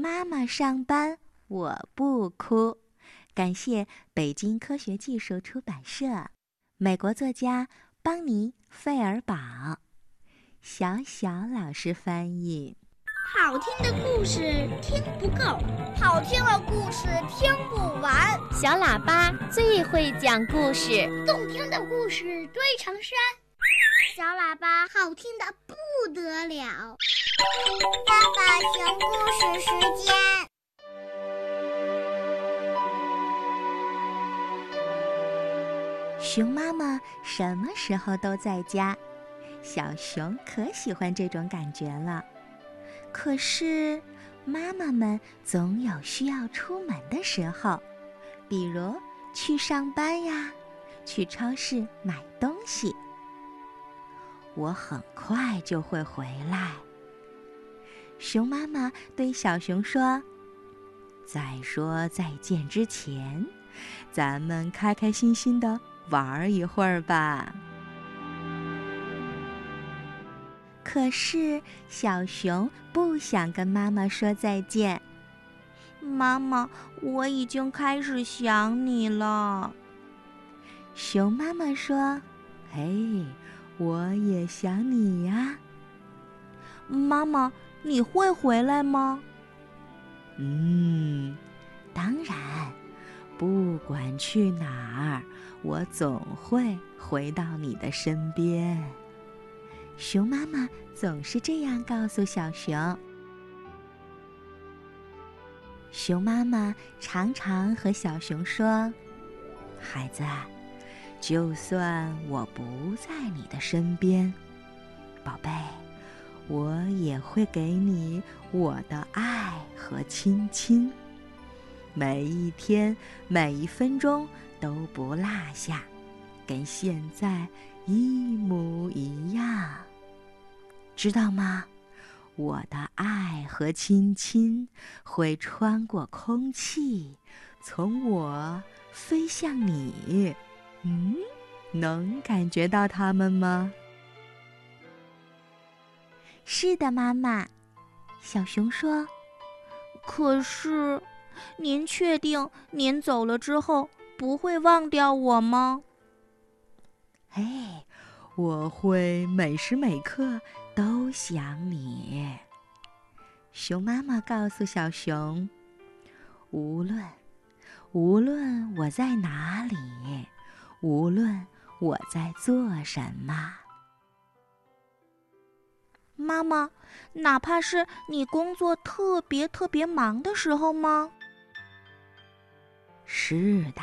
妈妈上班我不哭。感谢北京科学技术出版社，美国作家邦尼·费尔堡，小小老师翻译。好听的故事听不够，好听的故事听不完。小喇叭最会讲故事，动听的故事堆成山。小喇叭好听的不得了。爸爸讲故事时间。熊妈妈什么时候都在家，小熊可喜欢这种感觉了。可是，妈妈们总有需要出门的时候，比如去上班呀，去超市买东西。我很快就会回来。熊妈妈对小熊说：“在说再见之前，咱们开开心心的玩一会儿吧。”可是小熊不想跟妈妈说再见。妈妈，我已经开始想你了。熊妈妈说：“嘿，我也想你呀。”妈妈，你会回来吗？嗯，当然，不管去哪儿，我总会回到你的身边。熊妈妈总是这样告诉小熊。熊妈妈常常和小熊说：“孩子，就算我不在你的身边，宝贝，我也会给你我的爱和亲亲，每一天每一分钟都不落下，跟现在一模一样。”知道吗？我的爱和亲亲会穿过空气，从我飞向你。嗯，能感觉到它们吗？是的，妈妈。小熊说：“可是，您确定您走了之后不会忘掉我吗？”哎。我会每时每刻都想你，熊妈妈告诉小熊：“无论无论我在哪里，无论我在做什么，妈妈，哪怕是你工作特别特别忙的时候吗？”是的，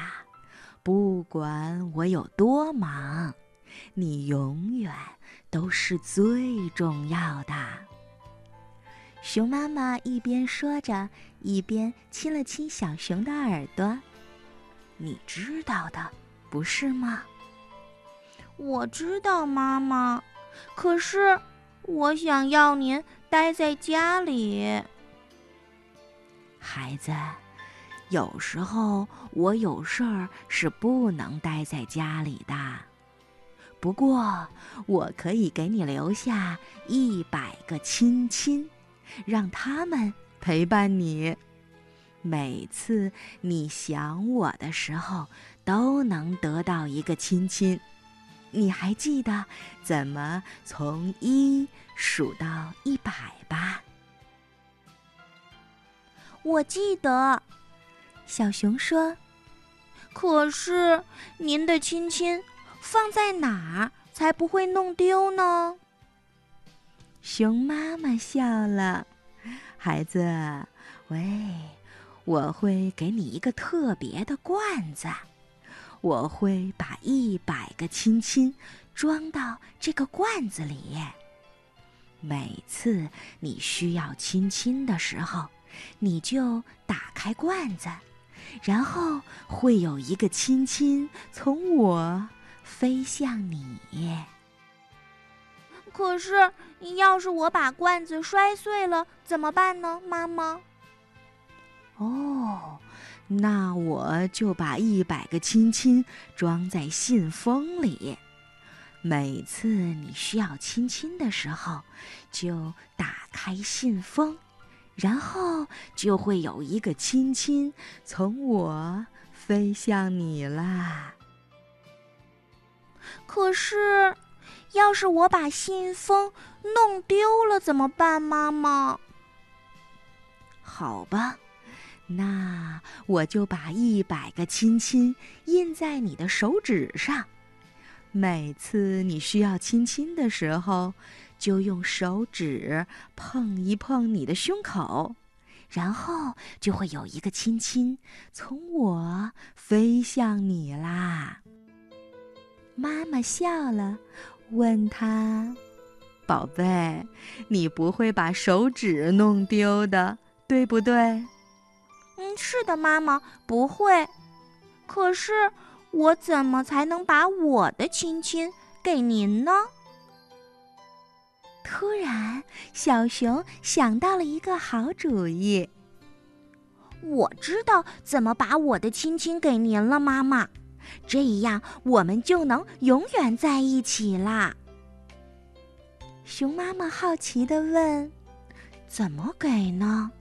不管我有多忙。你永远都是最重要的。熊妈妈一边说着，一边亲了亲小熊的耳朵。你知道的，不是吗？我知道，妈妈。可是，我想要您待在家里。孩子，有时候我有事儿是不能待在家里的。不过，我可以给你留下一百个亲亲，让他们陪伴你。每次你想我的时候，都能得到一个亲亲。你还记得怎么从一数到一百吧？我记得，小熊说。可是您的亲亲。放在哪儿才不会弄丢呢？熊妈妈笑了，孩子，喂，我会给你一个特别的罐子，我会把一百个亲亲装到这个罐子里。每次你需要亲亲的时候，你就打开罐子，然后会有一个亲亲从我。飞向你。可是，要是我把罐子摔碎了怎么办呢，妈妈？哦，那我就把一百个亲亲装在信封里。每次你需要亲亲的时候，就打开信封，然后就会有一个亲亲从我飞向你啦。可是，要是我把信封弄丢了怎么办，妈妈？好吧，那我就把一百个亲亲印在你的手指上。每次你需要亲亲的时候，就用手指碰一碰你的胸口，然后就会有一个亲亲从我飞向你啦。妈妈笑了，问他：“宝贝，你不会把手指弄丢的，对不对？”“嗯，是的，妈妈，不会。可是……”我怎么才能把我的亲亲给您呢？突然，小熊想到了一个好主意。我知道怎么把我的亲亲给您了，妈妈。这样我们就能永远在一起啦。熊妈妈好奇地问：“怎么给呢？”“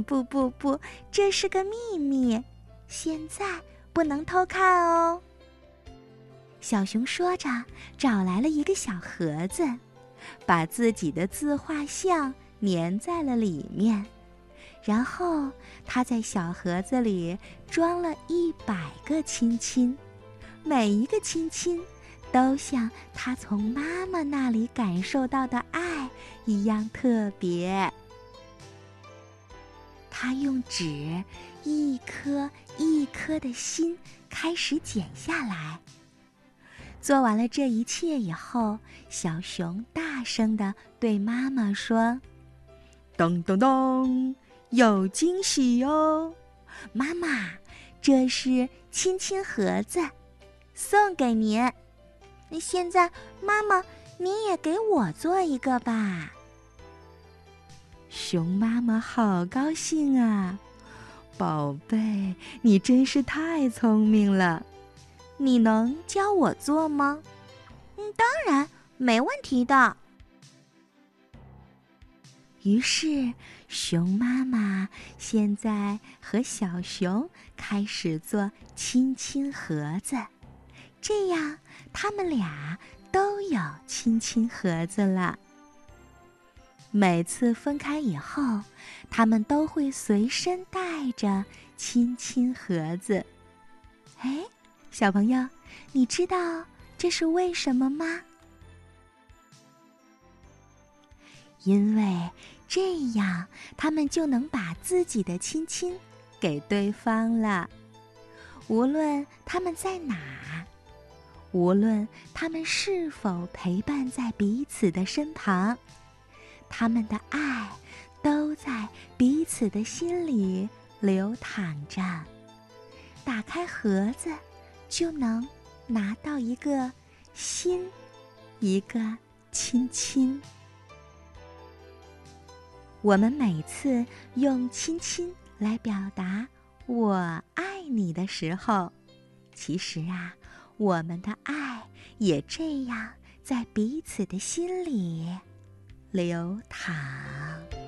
不不不，这是个秘密。现在。”不能偷看哦。小熊说着，找来了一个小盒子，把自己的自画像粘在了里面。然后他在小盒子里装了一百个亲亲，每一个亲亲都像他从妈妈那里感受到的爱一样特别。他用纸一颗一颗的心开始剪下来。做完了这一切以后，小熊大声的对妈妈说：“咚咚咚，有惊喜哦！妈妈，这是亲亲盒子，送给您。那现在，妈妈，您也给我做一个吧。”熊妈妈好高兴啊，宝贝，你真是太聪明了。你能教我做吗？嗯，当然没问题的。于是，熊妈妈现在和小熊开始做亲亲盒子，这样他们俩都有亲亲盒子了。每次分开以后，他们都会随身带着亲亲盒子。哎，小朋友，你知道这是为什么吗？因为这样，他们就能把自己的亲亲给对方了。无论他们在哪，无论他们是否陪伴在彼此的身旁。他们的爱都在彼此的心里流淌着。打开盒子，就能拿到一个心，一个亲亲。我们每次用亲亲来表达“我爱你”的时候，其实啊，我们的爱也这样在彼此的心里。流淌。